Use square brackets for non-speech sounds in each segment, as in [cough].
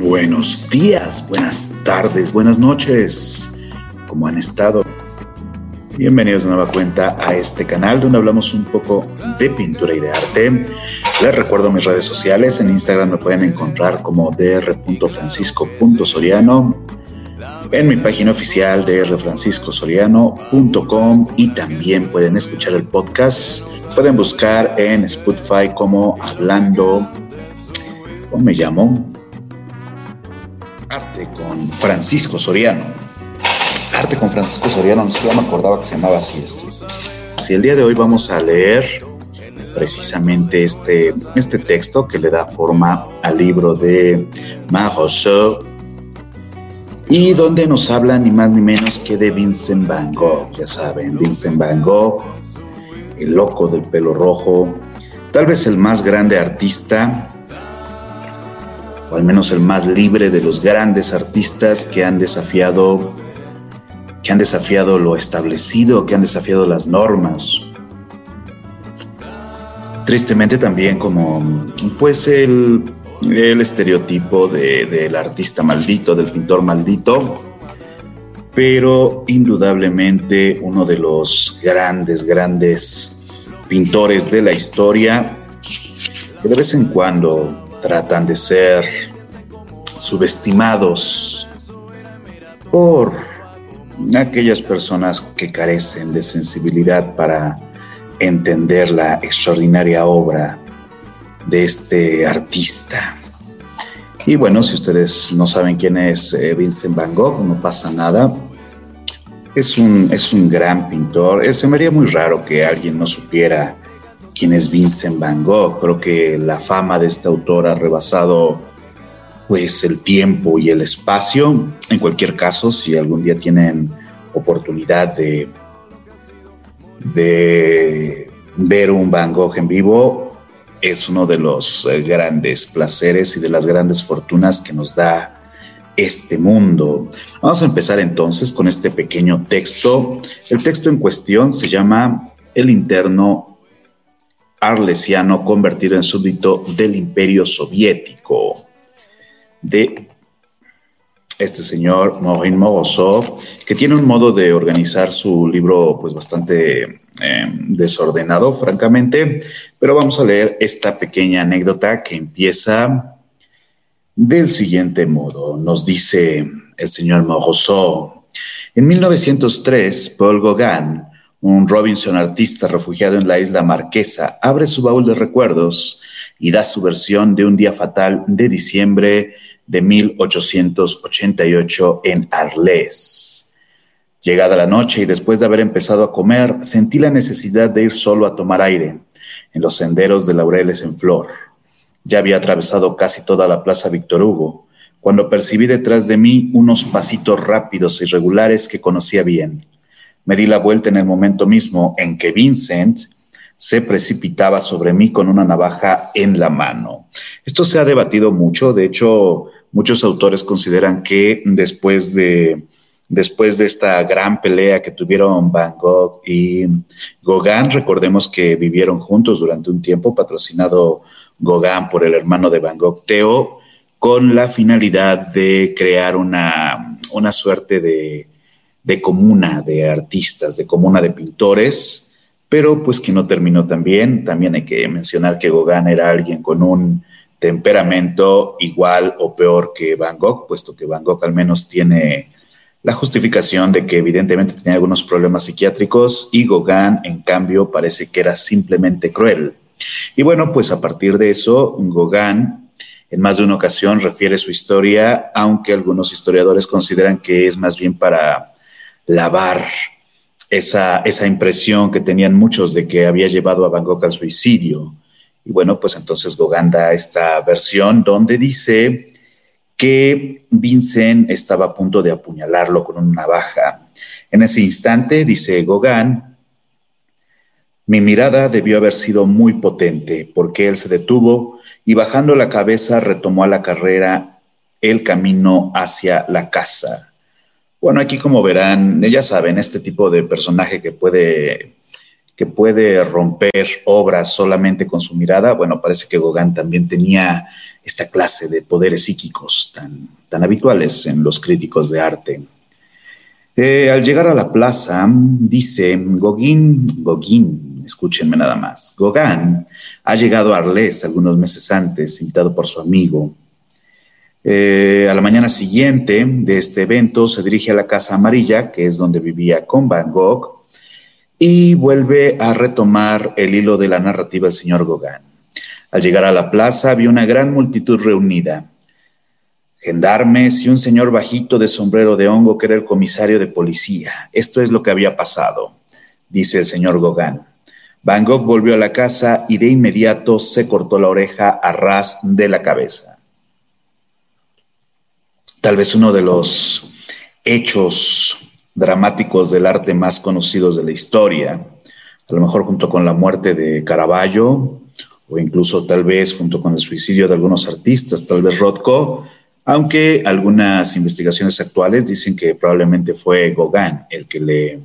Buenos días, buenas tardes, buenas noches. ¿Cómo han estado? Bienvenidos de nueva cuenta a este canal donde hablamos un poco de pintura y de arte. Les recuerdo mis redes sociales. En Instagram me pueden encontrar como dr.francisco.soriano. En mi página oficial drfranciscosoriano.com y también pueden escuchar el podcast. Pueden buscar en Spotify como Hablando. ¿Cómo me llamo? Francisco Soriano. Arte con Francisco Soriano, no me acordaba que se llamaba así esto. Si el día de hoy vamos a leer precisamente este, este texto que le da forma al libro de Marousseau y donde nos habla ni más ni menos que de Vincent Van Gogh, ya saben, Vincent Van Gogh, el loco del pelo rojo, tal vez el más grande artista o al menos el más libre de los grandes artistas que han desafiado que han desafiado lo establecido, que han desafiado las normas. Tristemente también como pues el, el estereotipo del artista maldito, del pintor maldito, pero indudablemente uno de los grandes, grandes pintores de la historia que de vez en cuando tratan de ser subestimados por aquellas personas que carecen de sensibilidad para entender la extraordinaria obra de este artista. Y bueno, si ustedes no saben quién es eh, Vincent Van Gogh, no pasa nada. Es un, es un gran pintor. Eh, se me haría muy raro que alguien no supiera quién es Vincent Van Gogh. Creo que la fama de este autor ha rebasado pues el tiempo y el espacio. En cualquier caso, si algún día tienen oportunidad de, de ver un Van Gogh en vivo, es uno de los eh, grandes placeres y de las grandes fortunas que nos da este mundo. Vamos a empezar entonces con este pequeño texto. El texto en cuestión se llama El interno arlesiano convertido en súbdito del imperio soviético de este señor Maureen Morozov, que tiene un modo de organizar su libro pues bastante em, desordenado, francamente, pero vamos a leer esta pequeña anécdota que empieza del siguiente modo. Nos dice el señor Morozov, en 1903, Paul Gauguin un Robinson artista refugiado en la isla Marquesa abre su baúl de recuerdos y da su versión de un día fatal de diciembre de 1888 en Arles. Llegada la noche y después de haber empezado a comer, sentí la necesidad de ir solo a tomar aire en los senderos de laureles en flor. Ya había atravesado casi toda la plaza Víctor Hugo cuando percibí detrás de mí unos pasitos rápidos e irregulares que conocía bien me di la vuelta en el momento mismo en que Vincent se precipitaba sobre mí con una navaja en la mano. Esto se ha debatido mucho, de hecho, muchos autores consideran que después de, después de esta gran pelea que tuvieron Van Gogh y Gauguin, recordemos que vivieron juntos durante un tiempo, patrocinado Gauguin por el hermano de Van Gogh, Theo, con la finalidad de crear una, una suerte de de comuna de artistas, de comuna de pintores, pero pues que no terminó tan bien. También hay que mencionar que Gauguin era alguien con un temperamento igual o peor que Van Gogh, puesto que Van Gogh al menos tiene la justificación de que evidentemente tenía algunos problemas psiquiátricos y Gauguin en cambio parece que era simplemente cruel. Y bueno, pues a partir de eso, Gauguin en más de una ocasión refiere su historia, aunque algunos historiadores consideran que es más bien para lavar esa, esa impresión que tenían muchos de que había llevado a Gogh al suicidio. Y bueno, pues entonces Gauguin da esta versión donde dice que Vincent estaba a punto de apuñalarlo con una navaja. En ese instante, dice Gauguin, mi mirada debió haber sido muy potente porque él se detuvo y bajando la cabeza retomó a la carrera el camino hacia la casa. Bueno, aquí como verán, ya saben, este tipo de personaje que puede, que puede romper obras solamente con su mirada. Bueno, parece que Gauguin también tenía esta clase de poderes psíquicos tan, tan habituales en los críticos de arte. Eh, al llegar a la plaza, dice Gauguin, Gauguin, escúchenme nada más, Gauguin ha llegado a Arles algunos meses antes, invitado por su amigo. Eh, a la mañana siguiente de este evento se dirige a la Casa Amarilla, que es donde vivía con Van Gogh, y vuelve a retomar el hilo de la narrativa del señor Gauguin. Al llegar a la plaza había una gran multitud reunida. Gendarmes y un señor bajito de sombrero de hongo que era el comisario de policía. Esto es lo que había pasado, dice el señor Gauguin. Van Gogh volvió a la casa y de inmediato se cortó la oreja a ras de la cabeza. Tal vez uno de los hechos dramáticos del arte más conocidos de la historia, a lo mejor junto con la muerte de Caravaggio o incluso tal vez junto con el suicidio de algunos artistas, tal vez Rothko, aunque algunas investigaciones actuales dicen que probablemente fue Gauguin el que le,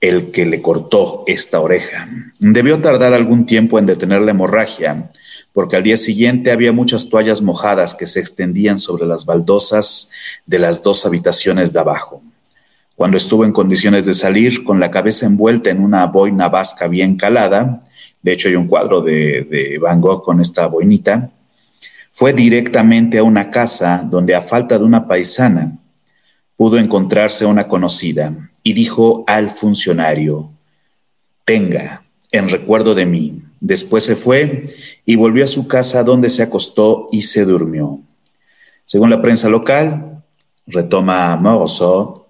el que le cortó esta oreja. Debió tardar algún tiempo en detener la hemorragia, porque al día siguiente había muchas toallas mojadas que se extendían sobre las baldosas de las dos habitaciones de abajo. Cuando estuvo en condiciones de salir, con la cabeza envuelta en una boina vasca bien calada, de hecho hay un cuadro de, Van Gogh con esta boinita, fue directamente a una casa donde a falta de una paisana pudo encontrarse una conocida y dijo al funcionario, tenga, en recuerdo de mí. Después se fue y volvió a su casa donde se acostó y se durmió. Según la prensa local, retoma Morozov,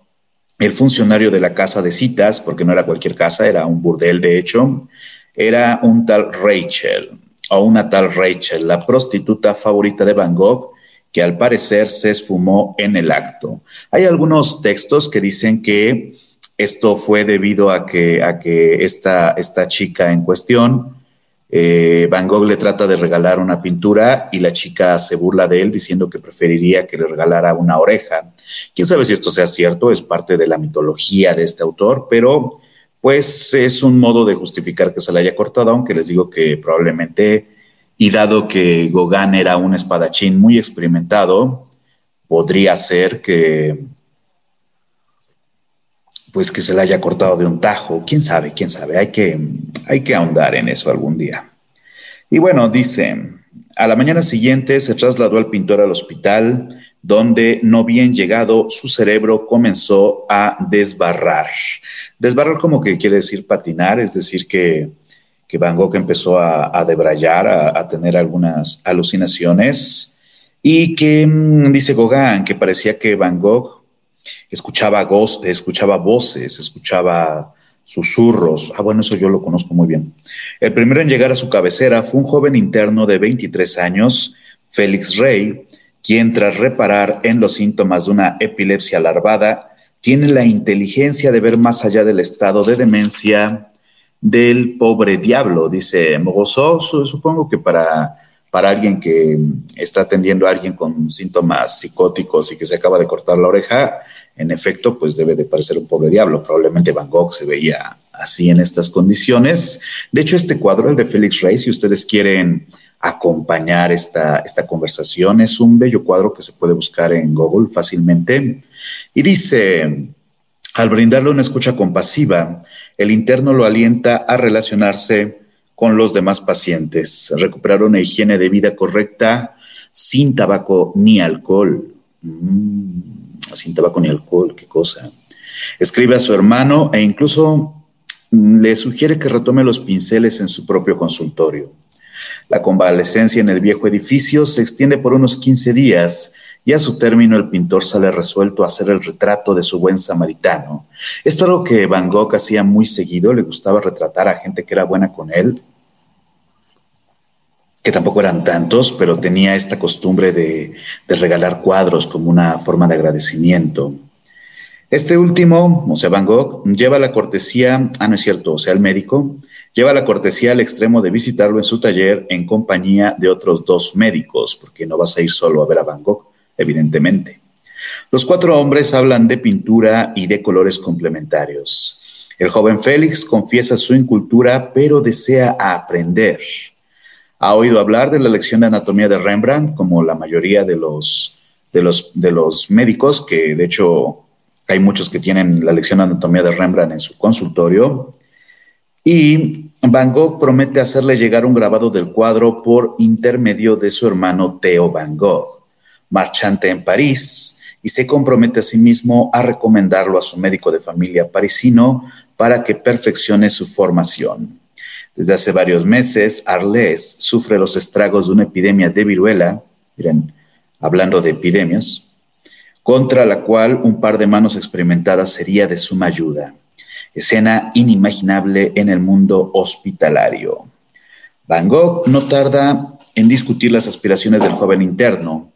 el funcionario de la casa de citas, porque no era cualquier casa, era un burdel de hecho, era un tal Rachel, o una tal Rachel, la prostituta favorita de Van Gogh, que al parecer se esfumó en el acto. Hay algunos textos que dicen que esto fue debido a que, a que esta, esta chica en cuestión, eh, Van Gogh le trata de regalar una pintura y la chica se burla de él diciendo que preferiría que le regalara una oreja. Quién sabe si esto sea cierto, es parte de la mitología de este autor, pero pues es un modo de justificar que se le haya cortado, aunque les digo que probablemente, y dado que Gauguin era un espadachín muy experimentado, podría ser que pues que se le haya cortado de un tajo, quién sabe, quién sabe, hay que, hay que ahondar en eso algún día. Y bueno, dice, a la mañana siguiente se trasladó al pintor al hospital, donde no bien llegado su cerebro comenzó a desbarrar. Desbarrar como que quiere decir patinar, es decir, que, que Van Gogh empezó a, debrayar, a, tener algunas alucinaciones y que, mm, dice Gauguin, que parecía que Van Gogh escuchaba, escuchaba voces, escuchaba susurros. Ah, bueno, eso yo lo conozco muy bien. El primero en llegar a su cabecera fue un joven interno de 23 años, Félix Rey, quien tras reparar en los síntomas de una epilepsia larvada, tiene la inteligencia de ver más allá del estado de demencia del pobre diablo, dice Mogoso, supongo que para, para alguien que está atendiendo a alguien con síntomas psicóticos y que se acaba de cortar la oreja, en efecto, pues debe de parecer un pobre diablo. Probablemente Van Gogh se veía así en estas condiciones. De hecho, este cuadro, el de Félix Rey, si ustedes quieren acompañar esta, esta conversación. Es un bello cuadro que se puede buscar en Google fácilmente. Y dice, al brindarle una escucha compasiva, el interno lo alienta a relacionarse con los demás pacientes, recuperar una higiene de vida correcta sin tabaco ni alcohol. Mm, sin tabaco ni alcohol, qué cosa. Escribe a su hermano e incluso le sugiere que retome los pinceles en su propio consultorio. La convalecencia en el viejo edificio se extiende por unos 15 días y a su término el pintor sale resuelto a hacer el retrato de su buen samaritano. Esto es algo que Van Gogh hacía muy seguido, le gustaba retratar a gente que era buena con él, tampoco eran tantos, pero tenía esta costumbre de, de regalar cuadros como una forma de agradecimiento. Este último, o sea, Van Gogh, lleva la cortesía, ah, no es cierto, o sea, el médico, lleva la cortesía al extremo de visitarlo en su taller en compañía de otros dos médicos, porque no vas a ir solo a ver a Van Gogh, evidentemente. Los cuatro hombres hablan de pintura y de colores complementarios. El joven Félix confiesa su incultura, pero desea aprender. Ha oído hablar de la lección de anatomía de Rembrandt, como la mayoría de los, de los, de los médicos, que de hecho hay muchos que tienen la lección de anatomía de Rembrandt en su consultorio. Y Van Gogh promete hacerle llegar un grabado del cuadro por intermedio de su hermano Theo Van Gogh, marchante en París, y se compromete a sí mismo a recomendarlo a su médico de familia parisino para que perfeccione su formación. Desde hace varios meses, Arles sufre los estragos de una epidemia de viruela, miren, hablando de epidemias, contra la cual un par de manos experimentadas sería de suma ayuda. Escena inimaginable en el mundo hospitalario. Van Gogh no tarda en discutir las aspiraciones del joven interno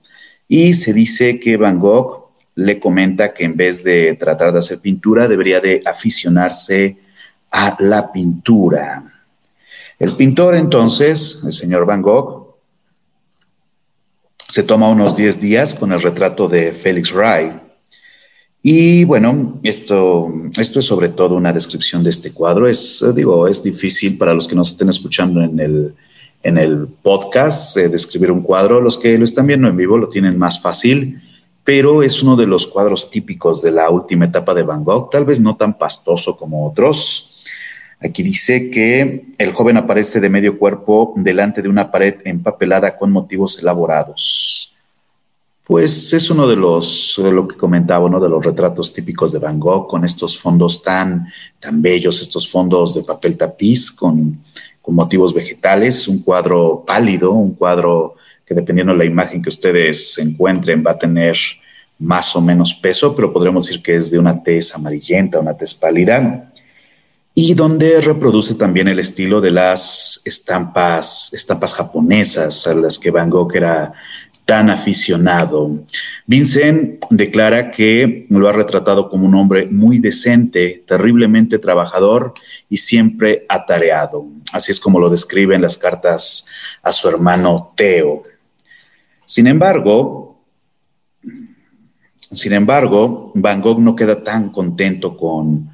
y se dice que Van Gogh le comenta que en vez de tratar de hacer pintura, debería de aficionarse a la pintura. El pintor entonces, el señor Van Gogh, se toma unos 10 días con el retrato de Félix Ray. Y bueno, esto, esto es sobre todo una descripción de este cuadro. Es, digo, es difícil para los que nos estén escuchando en el, en el podcast eh, describir un cuadro. Los que lo están viendo en vivo lo tienen más fácil pero es uno de los cuadros típicos de la última etapa de Van Gogh, tal vez no tan pastoso como otros. Aquí dice que el joven aparece de medio cuerpo delante de una pared empapelada con motivos elaborados. Pues es uno de los, de lo que comentaba, uno de los retratos típicos de Van Gogh, con estos fondos tan, tan bellos, estos fondos de papel tapiz con, con motivos vegetales, un cuadro pálido, un cuadro que dependiendo de la imagen que ustedes encuentren va a tener más o menos peso, pero podremos decir que es de una tez amarillenta, una tez pálida, y donde reproduce también el estilo de las estampas, estampas japonesas a las que Van Gogh era tan aficionado. Vincent declara que lo ha retratado como un hombre muy decente, terriblemente trabajador y siempre atareado. Así es como lo describe en las cartas a su hermano Theo. Sin embargo, sin embargo, Van Gogh no queda tan contento con,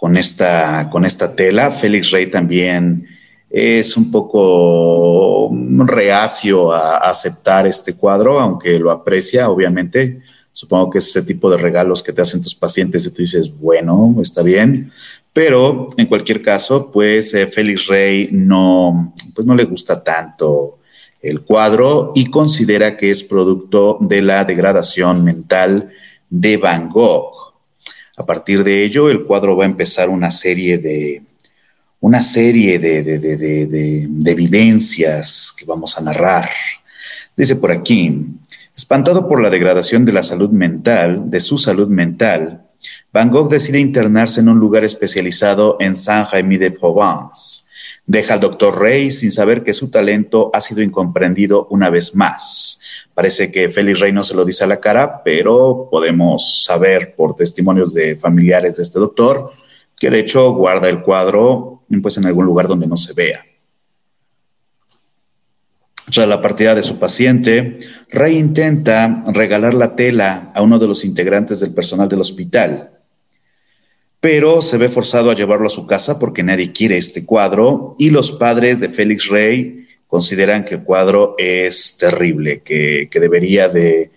con, esta, con esta tela. Félix Rey también es un poco reacio a, aceptar este cuadro, aunque lo aprecia, obviamente. Supongo que es ese tipo de regalos que te hacen tus pacientes y tú dices, bueno, está bien. Pero en cualquier caso, pues eh, Félix Rey no, pues no le gusta tanto el cuadro y considera que es producto de la degradación mental de Van Gogh. A partir de ello, el cuadro va a empezar una serie de, una serie de, de, vivencias que vamos a narrar. Dice por aquí, espantado por la degradación de la salud mental, de su salud mental, Van Gogh decide internarse en un lugar especializado en Saint-Rémy-de-Provence Deja al doctor Rey sin saber que su talento ha sido incomprendido una vez más. Parece que Félix Rey no se lo dice a la cara, pero podemos saber por testimonios de familiares de este doctor que de hecho guarda el cuadro pues, en algún lugar donde no se vea. Tras la partida de su paciente, Rey intenta regalar la tela a uno de los integrantes del personal del hospital pero se ve forzado a llevarlo a su casa porque nadie quiere este cuadro y los padres de Félix Rey consideran que el cuadro es terrible, que, debería de,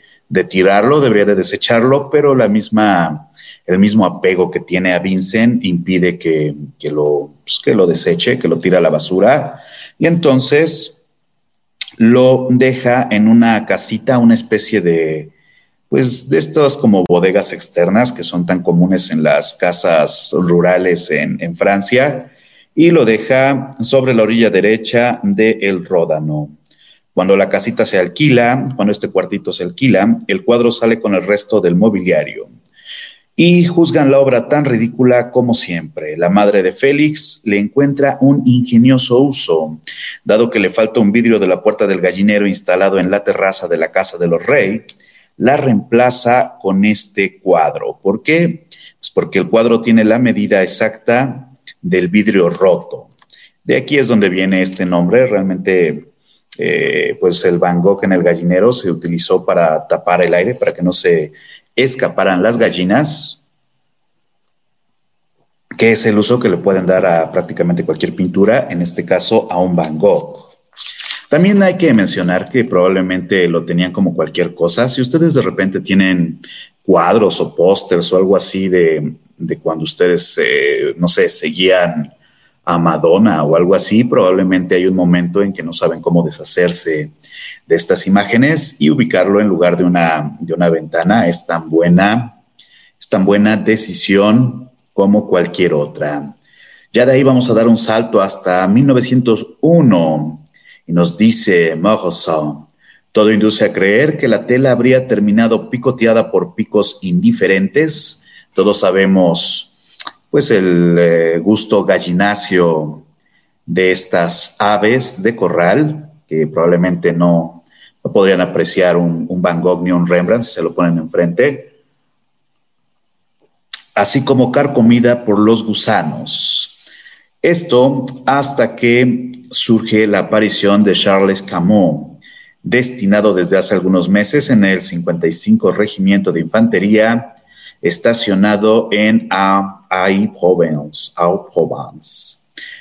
tirarlo, debería de desecharlo, pero la misma, el mismo apego que tiene a Vincent impide que, lo, pues, que lo deseche, que lo tire a la basura. Y entonces lo deja en una casita, una especie de, pues de estas como bodegas externas que son tan comunes en las casas rurales en, Francia y lo deja sobre la orilla derecha del el Ródano. Cuando la casita se alquila, cuando este cuartito se alquila, el cuadro sale con el resto del mobiliario. Y juzgan la obra tan ridícula como siempre. La madre de Félix le encuentra un ingenioso uso, dado que le falta un vidrio de la puerta del gallinero instalado en la terraza de la casa de los reyes la reemplaza con este cuadro. ¿Por qué? Pues porque el cuadro tiene la medida exacta del vidrio roto. De aquí es donde viene este nombre. Realmente, eh, pues el Van Gogh en el gallinero se utilizó para tapar el aire, para que no se escaparan las gallinas. que es el uso que le pueden dar a prácticamente cualquier pintura, en este caso a un Van Gogh. También hay que mencionar que probablemente lo tenían como cualquier cosa. Si ustedes de repente tienen cuadros o pósters o algo así de, cuando ustedes, eh, no sé, seguían a Madonna o algo así, probablemente hay un momento en que no saben cómo deshacerse de estas imágenes y ubicarlo en lugar de una, de una ventana es tan buena, es tan buena decisión como cualquier otra. Ya de ahí vamos a dar un salto hasta 1901 y nos dice Morrison, todo induce a creer que la tela habría terminado picoteada por picos indiferentes. Todos sabemos, pues, el eh, gusto gallinacio de estas aves de corral, que probablemente no, podrían apreciar un, un, Van Gogh ni un Rembrandt si se lo ponen enfrente. Así como carcomida por los gusanos. Esto hasta que surge la aparición de Charles Camus, destinado desde hace algunos meses en el 55 Regimiento de Infantería, estacionado en Aix-Provence.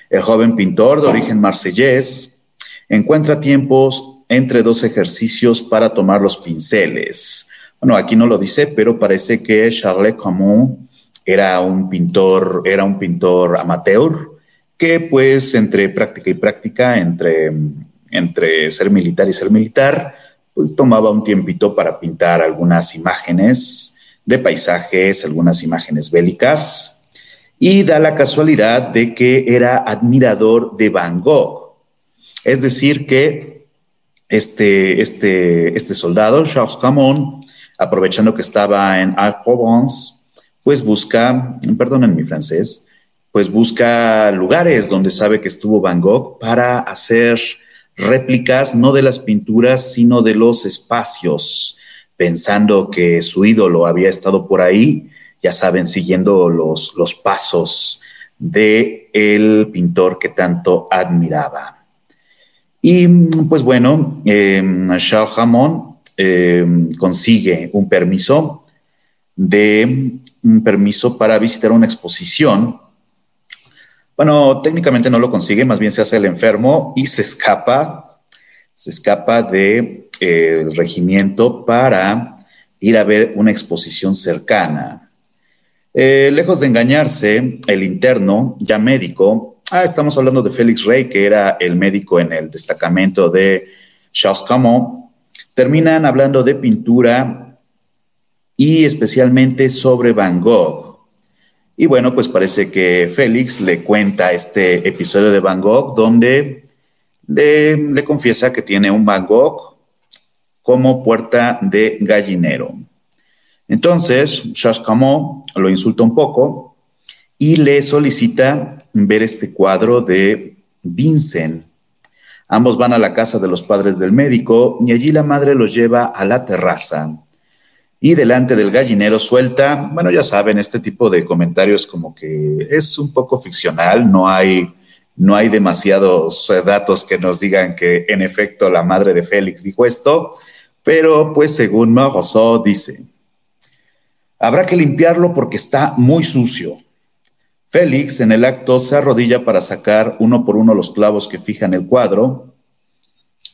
El joven pintor de origen marsellés encuentra tiempos entre dos ejercicios para tomar los pinceles. Bueno, aquí no lo dice, pero parece que Charles Camus era un pintor, era un pintor amateur que pues entre práctica y práctica, entre, entre ser militar y ser militar, pues tomaba un tiempito para pintar algunas imágenes de paisajes, algunas imágenes bélicas, y da la casualidad de que era admirador de Van Gogh. Es decir, que este, este, este soldado, Charles Camon, aprovechando que estaba en Provence, pues busca, perdonen mi francés, pues busca lugares donde sabe que estuvo Van Gogh para hacer réplicas no de las pinturas, sino de los espacios, pensando que su ídolo había estado por ahí, ya saben, siguiendo los, los pasos de el pintor que tanto admiraba. Y pues bueno, eh, Charles Hamon em, consigue un permiso de un permiso para visitar una exposición bueno, técnicamente no lo consigue, más bien se hace el enfermo y se escapa, se escapa del de, eh, regimiento para ir a ver una exposición cercana. Eh, lejos de engañarse, el interno, ya médico, ah, estamos hablando de Félix Rey, que era el médico en el destacamento de Charles Camus, terminan hablando de pintura y especialmente sobre Van Gogh. Y bueno, pues parece que Félix le cuenta este episodio de Van Gogh donde le, confiesa que tiene un Van Gogh como puerta de gallinero. Entonces, Camus lo insulta un poco y le solicita ver este cuadro de Vincent. Ambos van a la casa de los padres del médico y allí la madre los lleva a la terraza y delante del gallinero suelta, bueno, ya saben, este tipo de comentarios como que es un poco ficcional, no hay, no hay demasiados eh, datos que nos digan que en efecto la madre de Félix dijo esto, pero pues según Marosó dice, habrá que limpiarlo porque está muy sucio. Félix en el acto se arrodilla para sacar uno por uno los clavos que fijan el cuadro.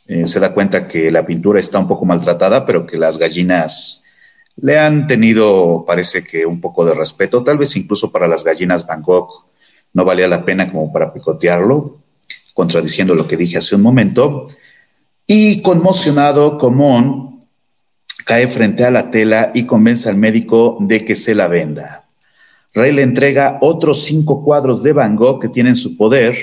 Eh, se da cuenta que la pintura está un poco maltratada, pero que las gallinas le han tenido, parece que, un poco de respeto, tal vez incluso para las gallinas Bangkok no valía la pena como para picotearlo, contradiciendo lo que dije hace un momento. Y conmocionado, Comón cae frente a la tela y convence al médico de que se la venda. Rey le entrega otros cinco cuadros de Van Gogh que tienen su poder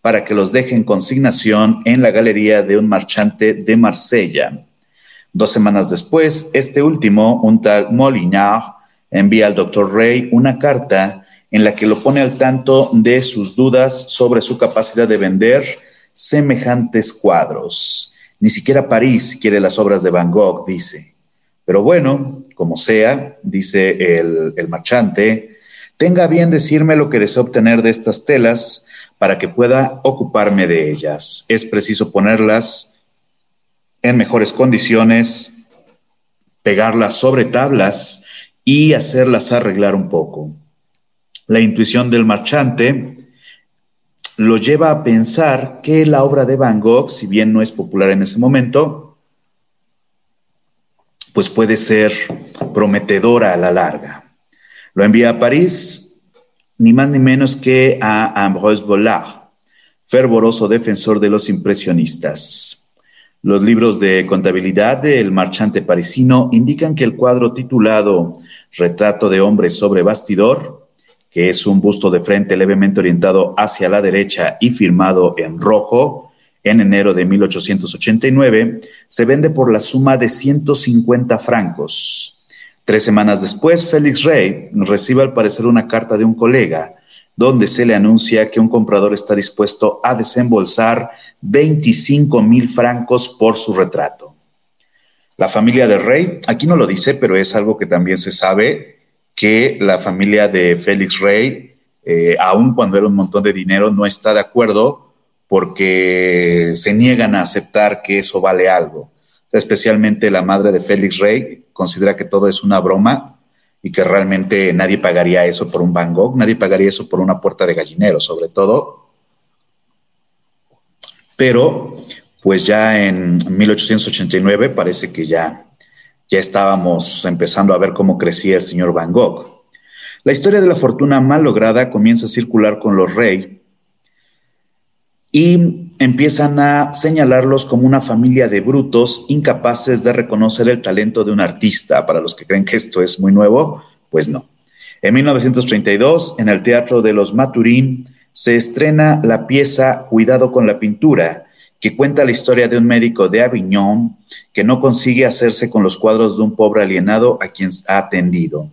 para que los deje en consignación en la galería de un marchante de Marsella. Dos semanas después, este último, un tal Molinar, envía al doctor Rey una carta en la que lo pone al tanto de sus dudas sobre su capacidad de vender semejantes cuadros. Ni siquiera París quiere las obras de Van Gogh, dice. Pero bueno, como sea, dice el, el marchante, tenga bien decirme lo que desea obtener de estas telas para que pueda ocuparme de ellas. Es preciso ponerlas en mejores condiciones, pegarlas sobre tablas y hacerlas arreglar un poco. La intuición del marchante lo lleva a pensar que la obra de Van Gogh, si bien no es popular en ese momento, pues puede ser prometedora a la larga. Lo envía a París, ni más ni menos que a Ambroise Vollard, fervoroso defensor de los impresionistas. Los libros de contabilidad del marchante parisino indican que el cuadro titulado Retrato de hombre sobre bastidor, que es un busto de frente levemente orientado hacia la derecha y firmado en rojo, en enero de 1889, se vende por la suma de 150 francos. Tres semanas después, Félix Rey recibe al parecer una carta de un colega donde se le anuncia que un comprador está dispuesto a desembolsar 25 mil francos por su retrato. La familia del rey, aquí no lo dice, pero es algo que también se sabe, que la familia de Félix Rey, eh, aun cuando era un montón de dinero, no está de acuerdo porque se niegan a aceptar que eso vale algo. especialmente la madre de Félix Rey considera que todo es una broma y que realmente nadie pagaría eso por un Van Gogh, nadie pagaría eso por una puerta de gallinero, sobre todo. Pero, pues ya en 1889 parece que ya, ya estábamos empezando a ver cómo crecía el señor Van Gogh. La historia de la fortuna mal lograda comienza a circular con los Rey y empiezan a señalarlos como una familia de brutos incapaces de reconocer el talento de un artista. Para los que creen que esto es muy nuevo, pues no. En 1932, en el Teatro de los Maturín, se estrena la pieza Cuidado con la pintura, que cuenta la historia de un médico de Avignon que no consigue hacerse con los cuadros de un pobre alienado a quien ha atendido.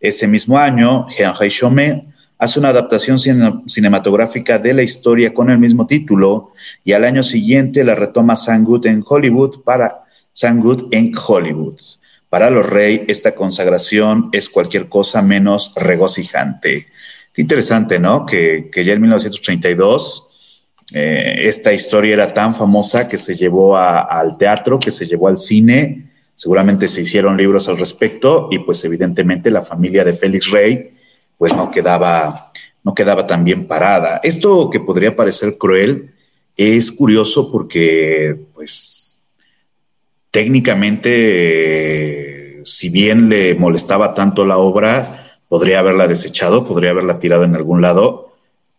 Ese mismo año, Henri Chomet hace una adaptación cinematográfica de la historia con el mismo título y al año siguiente la retoma Good en Hollywood para Good en Hollywood. Para los Rey, esta consagración es cualquier cosa menos regocijante. Qué interesante, ¿no? Que, ya en 1932 eh, esta historia era tan famosa que se llevó al teatro, que se llevó al cine. Seguramente se hicieron libros al respecto y pues evidentemente la familia de Félix Rey pues no quedaba, no quedaba tan bien parada. Esto que podría parecer cruel es curioso porque, pues, técnicamente, si bien le molestaba tanto la obra, podría haberla desechado, podría haberla tirado en algún lado,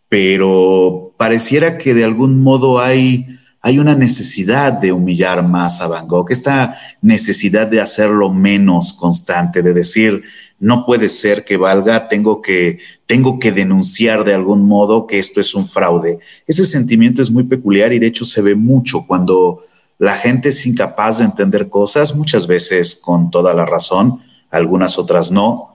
pero pareciera que de algún modo hay, hay una necesidad de humillar más a Van Gogh, esta necesidad de hacerlo menos constante, de decir, no puede ser que valga, tengo que, tengo que denunciar de algún modo que esto es un fraude. Ese sentimiento es muy peculiar y de hecho se ve mucho cuando la gente es incapaz de entender cosas, muchas veces con toda la razón, algunas otras no,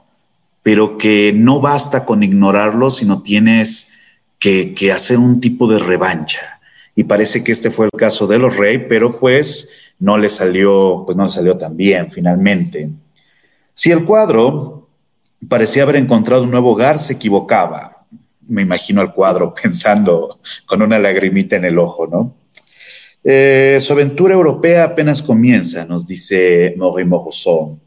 pero que no basta con ignorarlo, sino tienes que, hacer un tipo de revancha. Y parece que este fue el caso de los Rey, pero pues no le salió, pues no le salió tan bien finalmente. Si el cuadro parecía haber encontrado un nuevo hogar, se equivocaba. Me imagino al cuadro [laughs] pensando con una lagrimita en el ojo, ¿no? Eh, su aventura europea apenas comienza, nos dice Maurice.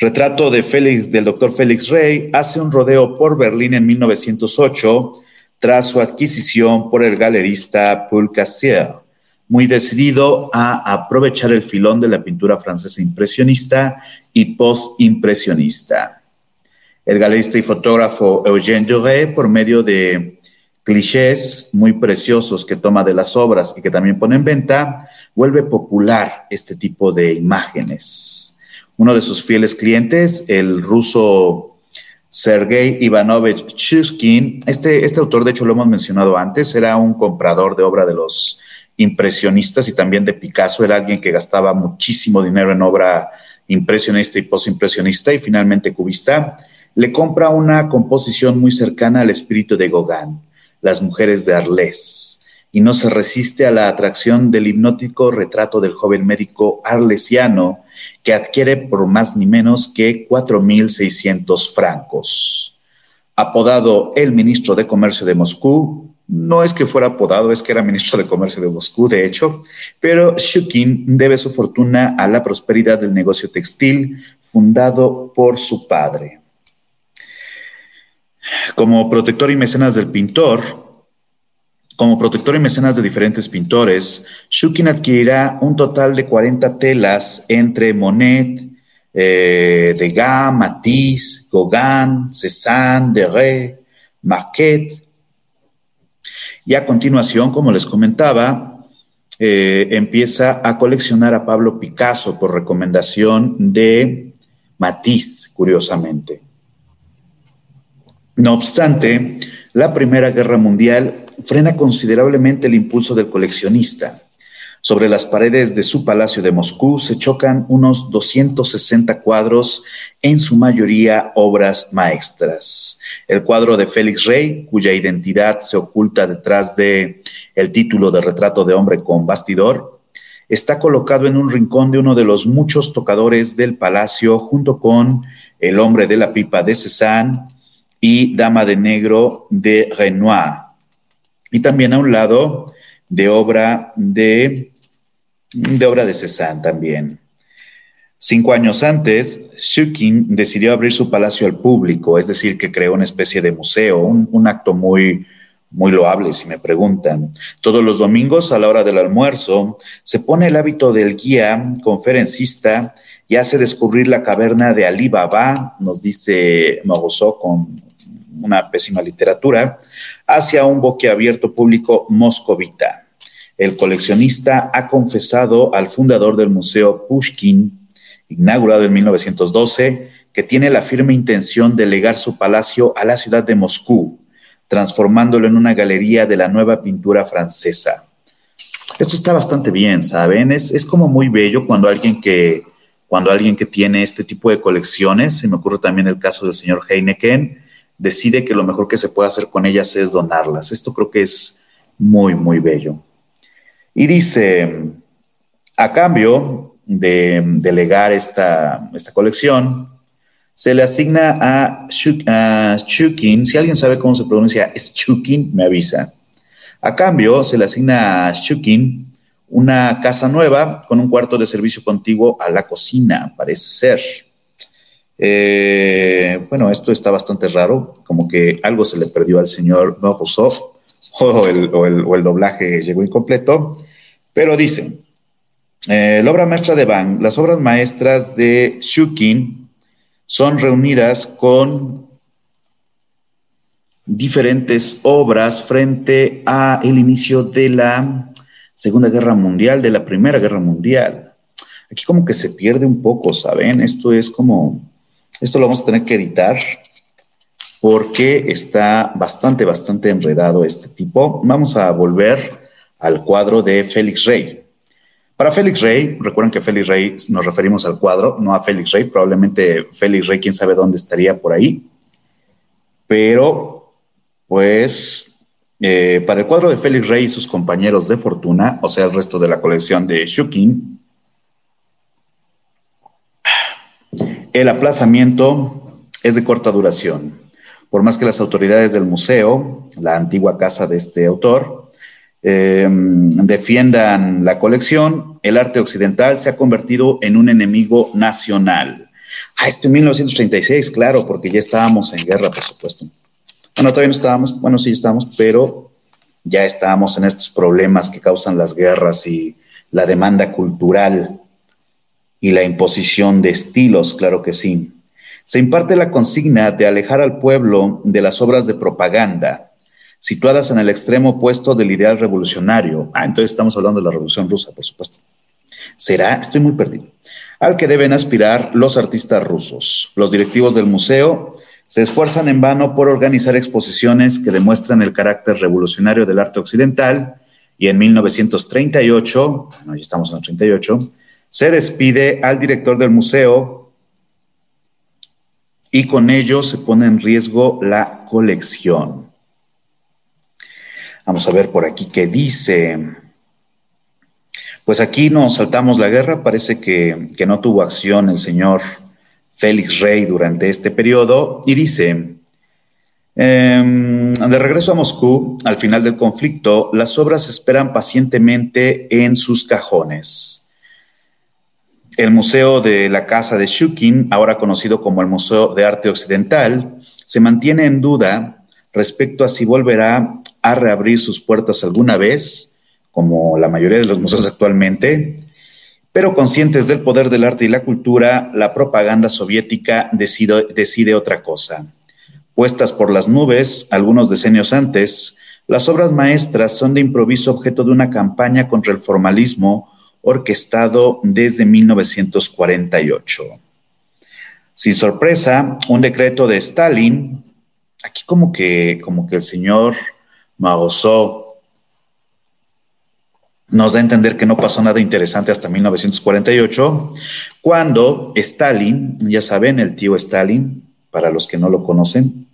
Retrato de Félix, del doctor Félix Rey hace un rodeo por Berlín en 1908 tras su adquisición por el galerista Paul Cassier muy decidido a aprovechar el filón de la pintura francesa impresionista y post-impresionista. El galerista y fotógrafo Eugène Doré, por medio de clichés muy preciosos que toma de las obras y que también pone en venta, vuelve popular este tipo de imágenes. Uno de sus fieles clientes, el ruso Sergei Ivanovich Chushkin, este, este autor, de hecho lo hemos mencionado antes, era un comprador de obra de los impresionistas y también de Picasso. Era alguien que gastaba muchísimo dinero en obra impresionista y postimpresionista y finalmente cubista. Le compra una composición muy cercana al espíritu de Gauguin, Las mujeres de Arles, y no se resiste a la atracción del hipnótico retrato del joven médico arlesiano que adquiere por más ni menos que 4.600 francos. Apodado el ministro de Comercio de Moscú, no es que fuera apodado, es que era ministro de Comercio de Moscú, de hecho, pero Shukin debe su fortuna a la prosperidad del negocio textil fundado por su padre. Como protector y mecenas del pintor, como protector y mecenas de diferentes pintores, Shukin adquirirá un total de 40 telas entre Monet, eh, Degas, Matisse, Gauguin, Cézanne, Dere, Marquette. Y a continuación, como les comentaba, eh, empieza a coleccionar a Pablo Picasso por recomendación de Matisse, curiosamente. No obstante, la Primera Guerra Mundial frena considerablemente el impulso del coleccionista. Sobre las paredes de su palacio de Moscú se chocan unos 260 cuadros, en su mayoría obras maestras. El cuadro de Félix Rey, cuya identidad se oculta detrás de el título de retrato de hombre con bastidor, está colocado en un rincón de uno de los muchos tocadores del palacio junto con El hombre de la pipa de Cézanne, y Dama de Negro de Renoir. Y también a un lado de obra de, de obra de Cézanne también. Cinco años antes, Shukin decidió abrir su palacio al público, es decir, que creó una especie de museo, un, acto muy, muy loable, si me preguntan. Todos los domingos, a la hora del almuerzo, se pone el hábito del guía conferencista y hace descubrir la caverna de Ali Baba, nos dice Morozó con una pésima literatura, hacia un boquiabierto público moscovita. El coleccionista ha confesado al fundador del Museo Pushkin, inaugurado en 1912, que tiene la firme intención de legar su palacio a la ciudad de Moscú, transformándolo en una galería de la nueva pintura francesa. Esto está bastante bien, ¿saben? Es, es como muy bello cuando alguien que cuando alguien que tiene este tipo de colecciones, se me ocurre también el caso del señor Heineken, decide que lo mejor que se puede hacer con ellas es donarlas. Esto creo que es muy, muy bello. Y dice, a cambio de delegar esta, esta colección, se le asigna a, Chukin, si alguien sabe cómo se pronuncia, es Chukin, me avisa. A cambio, se le asigna a Chukin una casa nueva con un cuarto de servicio contiguo a la cocina, parece ser. Eh, bueno, esto está bastante raro, como que algo se le perdió al señor Rousseau [laughs] o el, o, el, doblaje llegó incompleto, pero dice, eh, la obra maestra de Bang, las obras maestras de Shukin son reunidas con diferentes obras frente a el inicio de la Segunda Guerra Mundial, de la Primera Guerra Mundial. Aquí como que se pierde un poco, ¿saben? Esto es como esto lo vamos a tener que editar porque está bastante, bastante enredado este tipo. Vamos a volver al cuadro de Félix Rey. Para Félix Rey, recuerden que Félix Rey nos referimos al cuadro, no a Félix Rey, probablemente Félix Rey, quién sabe dónde estaría por ahí. Pero, pues, eh, para el cuadro de Félix Rey y sus compañeros de fortuna, o sea, el resto de la colección de Shukin, El aplazamiento es de corta duración. Por más que las autoridades del museo, la antigua casa de este autor, em, defiendan la colección, el arte occidental se ha convertido en un enemigo nacional. Ah, esto en 1936, claro, porque ya estábamos en guerra, por supuesto. Bueno, todavía no estábamos, bueno, sí estábamos, pero ya estábamos en estos problemas que causan las guerras y la demanda cultural y la imposición de estilos, claro que sí. Se imparte la consigna de alejar al pueblo de las obras de propaganda, situadas en el extremo opuesto del ideal revolucionario. Ah, entonces estamos hablando de la Revolución Rusa, por supuesto. ¿Será? Estoy muy perdido. Al que deben aspirar los artistas rusos. Los directivos del museo se esfuerzan en vano por organizar exposiciones que demuestran el carácter revolucionario del arte occidental y en 1938, bueno, ya estamos en el 38, se despide al director del museo y con ello se pone en riesgo la colección. Vamos a ver por aquí qué dice. Pues aquí nos saltamos la guerra, parece que, no tuvo acción el señor Félix Rey durante este periodo y dice, em, de regreso a Moscú, al final del conflicto, las obras esperan pacientemente en sus cajones. El Museo de la Casa de Shukin, ahora conocido como el Museo de Arte Occidental, se mantiene en duda respecto a si volverá a reabrir sus puertas alguna vez, como la mayoría de los museos actualmente, pero conscientes del poder del arte y la cultura, la propaganda soviética decide, decide otra cosa. Puestas por las nubes algunos decenios antes, las obras maestras son de improviso objeto de una campaña contra el formalismo orquestado desde 1948. Sin sorpresa, un decreto de Stalin, aquí como que, como que el señor Mao nos da a entender que no pasó nada interesante hasta 1948, cuando Stalin, ya saben, el tío Stalin, para los que no lo conocen,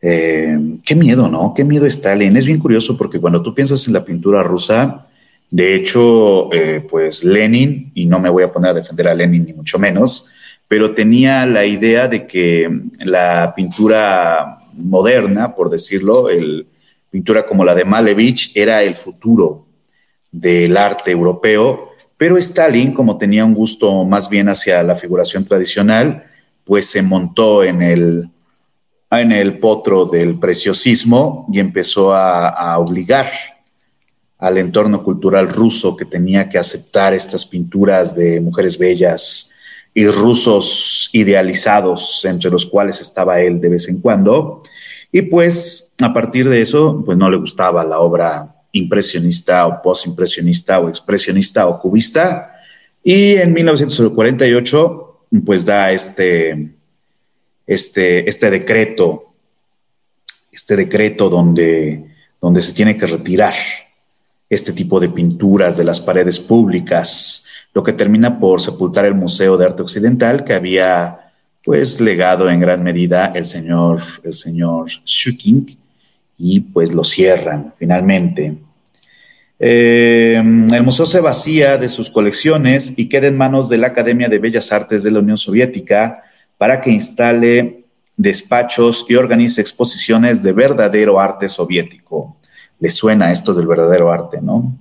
eh, qué miedo, ¿no? Qué miedo Stalin. Es bien curioso porque cuando tú piensas en la pintura rusa, de hecho, eh, pues Lenin, y no me voy a poner a defender a Lenin ni mucho menos, pero tenía la idea de que la pintura moderna, por decirlo, el pintura como la de Malevich, era el futuro del arte europeo, pero Stalin, como tenía un gusto más bien hacia la figuración tradicional, pues se montó en el, en el potro del preciosismo y empezó a, a obligar al entorno cultural ruso que tenía que aceptar estas pinturas de mujeres bellas y rusos idealizados, entre los cuales estaba él de vez en cuando. Y pues a partir de eso, pues no le gustaba la obra impresionista o postimpresionista o expresionista o cubista. Y en 1948, pues da este, este, este decreto, este decreto donde, donde se tiene que retirar este tipo de pinturas de las paredes públicas, lo que termina por sepultar el Museo de Arte Occidental que había pues legado en gran medida el señor, el señor y pues lo cierran finalmente. Eh, el museo se vacía de sus colecciones y queda en manos de la Academia de Bellas Artes de la Unión Soviética para que instale despachos y organice exposiciones de verdadero arte soviético le suena esto del verdadero arte, ¿no?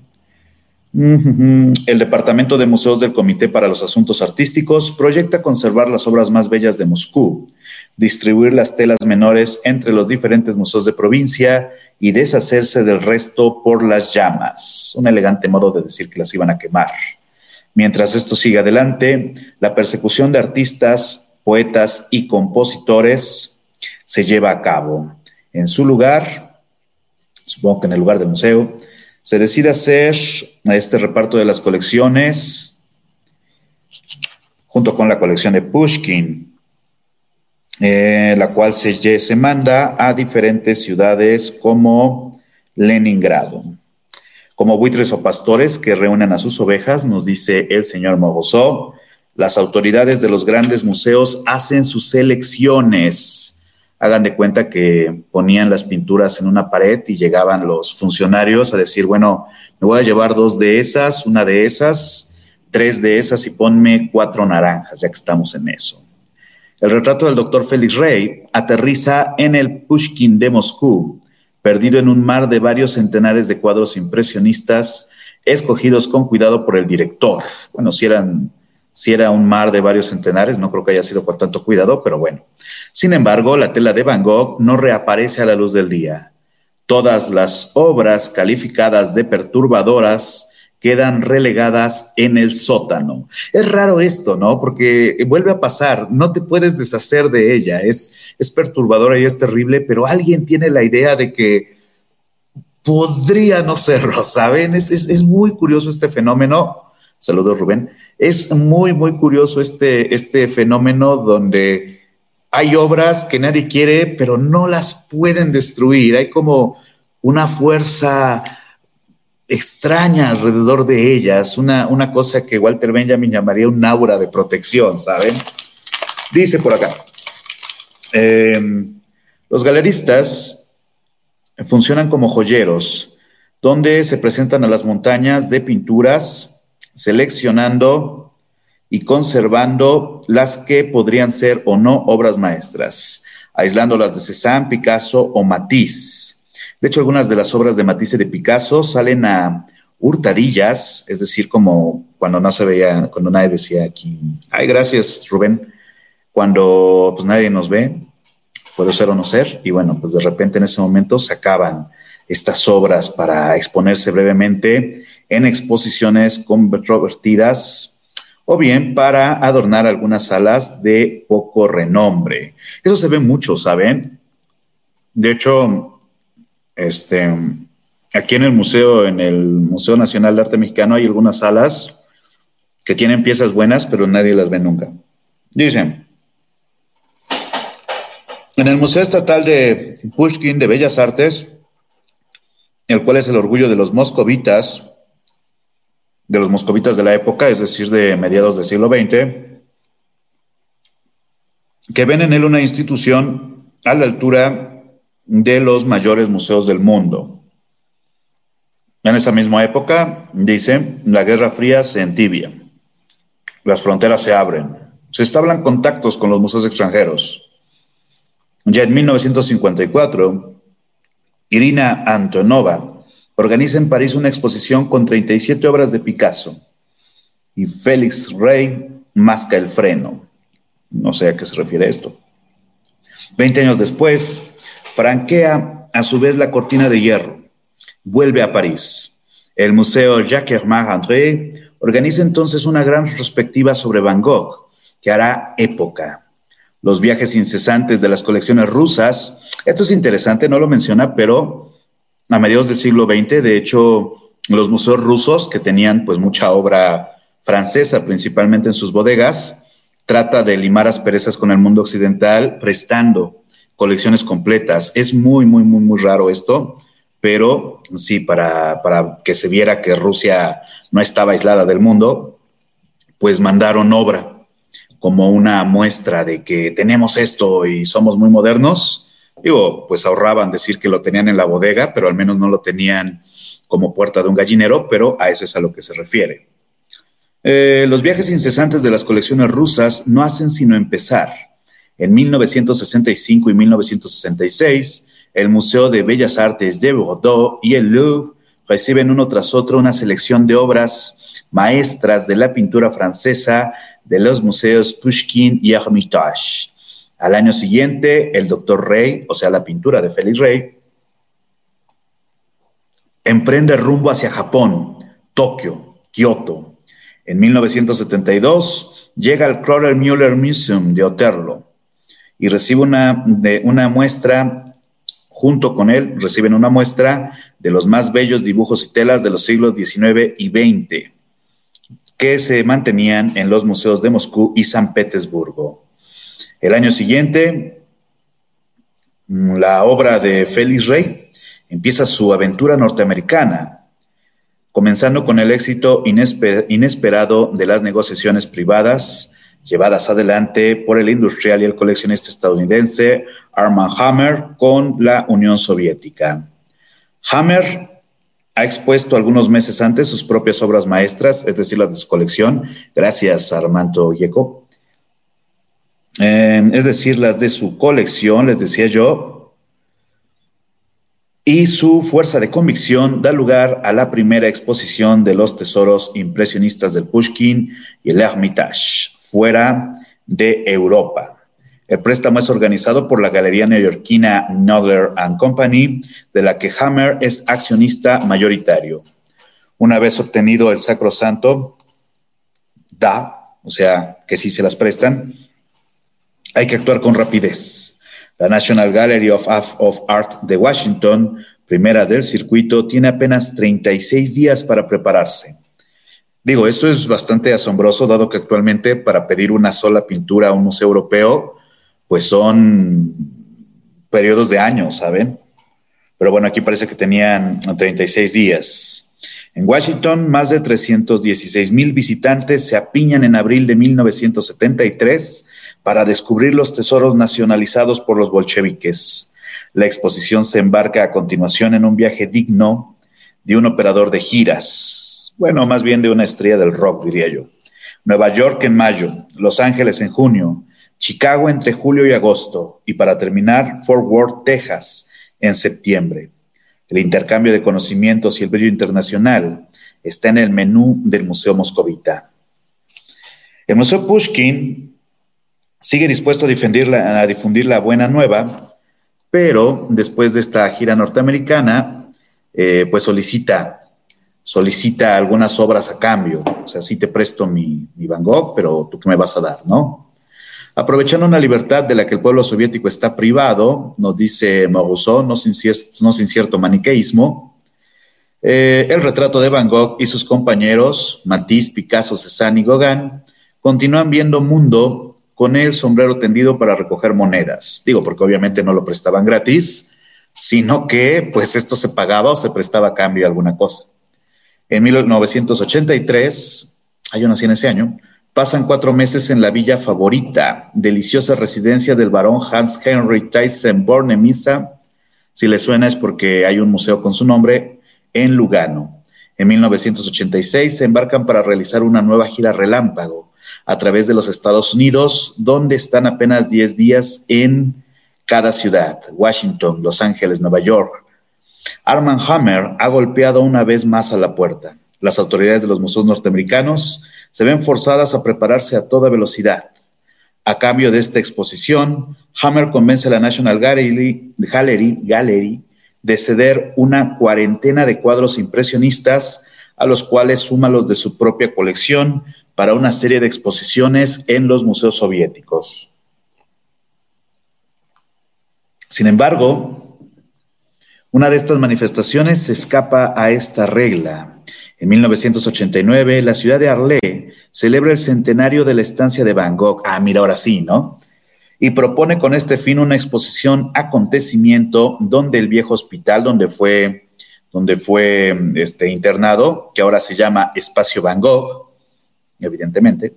El Departamento de Museos del Comité para los Asuntos Artísticos proyecta conservar las obras más bellas de Moscú, distribuir las telas menores entre los diferentes museos de provincia y deshacerse del resto por las llamas. Un elegante modo de decir que las iban a quemar. Mientras esto sigue adelante, la persecución de artistas, poetas y compositores se lleva a cabo. En su lugar, supongo que en el lugar del museo, se decide hacer este reparto de las colecciones junto con la colección de Pushkin, eh, la cual se, se manda a diferentes ciudades como Leningrado. Como buitres o pastores que reúnen a sus ovejas, nos dice el señor Mogosó, las autoridades de los grandes museos hacen sus elecciones hagan de cuenta que ponían las pinturas en una pared y llegaban los funcionarios a decir, bueno, me voy a llevar dos de esas, una de esas, tres de esas y ponme cuatro naranjas, ya que estamos en eso. El retrato del doctor Félix Rey aterriza en el Pushkin de Moscú, perdido en un mar de varios centenares de cuadros impresionistas escogidos con cuidado por el director. Bueno, si eran si era un mar de varios centenares, no creo que haya sido por tanto cuidado, pero bueno. Sin embargo, la tela de Van Gogh no reaparece a la luz del día. Todas las obras calificadas de perturbadoras quedan relegadas en el sótano. Es raro esto, ¿no? Porque vuelve a pasar, no te puedes deshacer de ella, es, es perturbadora y es terrible, pero alguien tiene la idea de que podría no serlo, ¿saben? Es, es, es muy curioso este fenómeno. Saludos, Rubén. Es muy, muy curioso este, este fenómeno donde hay obras que nadie quiere, pero no las pueden destruir. Hay como una fuerza extraña alrededor de ellas, una, una cosa que Walter Benjamin llamaría un aura de protección, ¿saben? Dice por acá, em, los galeristas funcionan como joyeros, donde se presentan a las montañas de pinturas seleccionando y conservando las que podrían ser o no obras maestras, aislando las de Cézanne, Picasso o Matisse. De hecho, algunas de las obras de Matisse y de Picasso salen a hurtadillas, es decir, como cuando no se veía, cuando nadie decía aquí, ay, gracias, Rubén, cuando pues nadie nos ve, puede ser o no ser, y bueno, pues de repente en ese momento se acaban estas obras para exponerse brevemente en exposiciones controvertidas o bien para adornar algunas salas de poco renombre. Eso se ve mucho, ¿saben? De hecho, este, aquí en el museo, en el Museo Nacional de Arte Mexicano, hay algunas salas que tienen piezas buenas, pero nadie las ve nunca. Dicen, en el Museo Estatal de Pushkin de Bellas Artes, el cual es el orgullo de los moscovitas, de los moscovitas de la época, es decir, de mediados del siglo XX, que ven en él una institución a la altura de los mayores museos del mundo. En esa misma época, dice, la Guerra Fría se entibia, las fronteras se abren, se establan contactos con los museos extranjeros. Ya en 1954, Irina Antonova organiza en París una exposición con 37 obras de Picasso y Félix Rey masca el freno. No sé a qué se refiere esto. Veinte años después, franquea a su vez la cortina de hierro. Vuelve a París. El Museo Jacques-Hermann André organiza entonces una gran retrospectiva sobre Van Gogh, que hará época. Los viajes incesantes de las colecciones rusas esto es interesante, no lo menciona, pero a mediados del siglo XX, de hecho, los museos rusos, que tenían pues mucha obra francesa, principalmente en sus bodegas, trata de limar asperezas con el mundo occidental, prestando colecciones completas. Es muy, muy, muy, muy raro esto, pero sí, para, para que se viera que Rusia no estaba aislada del mundo, pues mandaron obra como una muestra de que tenemos esto y somos muy modernos Digo, pues ahorraban decir que lo tenían en la bodega, pero al menos no lo tenían como puerta de un gallinero, pero a eso es a lo que se refiere. Eh, los viajes incesantes de las colecciones rusas no hacen sino empezar. En 1965 y 1966, el Museo de Bellas Artes de Bordeaux y el Louvre reciben uno tras otro una selección de obras maestras de la pintura francesa de los museos Pushkin y Hermitage. Al año siguiente, el doctor Rey, o sea, la pintura de Félix Rey, emprende rumbo hacia Japón, Tokio, Kioto. En 1972 llega al Kroller Müller Museum de Oterlo y recibe una, de, una muestra, junto con él, reciben una muestra de los más bellos dibujos y telas de los siglos XIX y XX que se mantenían en los museos de Moscú y San Petersburgo. El año siguiente, la obra de Félix Rey empieza su aventura norteamericana, comenzando con el éxito inesperado de las negociaciones privadas llevadas adelante por el industrial y el coleccionista estadounidense Armand Hammer con la Unión Soviética. Hammer ha expuesto algunos meses antes sus propias obras maestras, es decir, las de su colección, gracias a Armando Yeco, es decir, las de su colección, les decía yo, y su fuerza de convicción da lugar a la primera exposición de los tesoros impresionistas del Pushkin y el Hermitage, fuera de Europa. El préstamo es organizado por la galería neoyorquina Nogler Company, de la que Hammer es accionista mayoritario. Una vez obtenido el sacrosanto, da, o sea, que sí se las prestan, hay que actuar con rapidez. La National Gallery of, Art de Washington, primera del circuito, tiene apenas 36 días para prepararse. Digo, eso es bastante asombroso, dado que actualmente para pedir una sola pintura a un museo europeo, pues son periodos de años, ¿saben? Pero bueno, aquí parece que tenían 36 días. En Washington, más de 316 mil visitantes se apiñan en abril de 1973 para descubrir los tesoros nacionalizados por los bolcheviques. La exposición se embarca a continuación en un viaje digno de un operador de giras, bueno, más bien de una estrella del rock, diría yo. Nueva York en mayo, Los Ángeles en junio, Chicago entre julio y agosto, y para terminar, Fort Worth, Texas, en septiembre. El intercambio de conocimientos y el brillo internacional está en el menú del Museo Moscovita. El Museo Pushkin sigue dispuesto a difundir, la, buena nueva, pero después de esta gira norteamericana, eh, pues solicita, solicita algunas obras a cambio. O sea, sí te presto mi, mi Van Gogh, pero tú qué me vas a dar, ¿no? Aprovechando una libertad de la que el pueblo soviético está privado, nos dice Moruso, no sin, no sin cierto maniqueísmo, eh, el retrato de Van Gogh y sus compañeros, Matisse, Picasso, Cézanne y Gauguin, continúan viendo mundo con el sombrero tendido para recoger monedas. Digo, porque obviamente no lo prestaban gratis, sino que pues esto se pagaba o se prestaba a cambio de alguna cosa. En 1983, hay nací en ese año, Pasan cuatro meses en la villa favorita, deliciosa residencia del barón Hans Henry Thyssen Misa. Si le suena es porque hay un museo con su nombre en Lugano. En 1986 se embarcan para realizar una nueva gira relámpago a través de los Estados Unidos, donde están apenas 10 días en cada ciudad, Washington, Los Ángeles, Nueva York. Armand Hammer ha golpeado una vez más a la puerta. Las autoridades de los museos norteamericanos se ven forzadas a prepararse a toda velocidad. A cambio de esta exposición, Hammer convence a la National Gallery, Gallery, de ceder una cuarentena de cuadros impresionistas, a los cuales suma los de su propia colección para una serie de exposiciones en los museos soviéticos. Sin embargo, una de estas manifestaciones se escapa a esta regla en 1989, la ciudad de Arlé celebra el centenario de la estancia de Van Gogh. Ah, mira, ahora sí, ¿no? Y propone con este fin una exposición acontecimiento donde el viejo hospital donde fue, donde fue este, internado, que ahora se llama Espacio Van Gogh, evidentemente,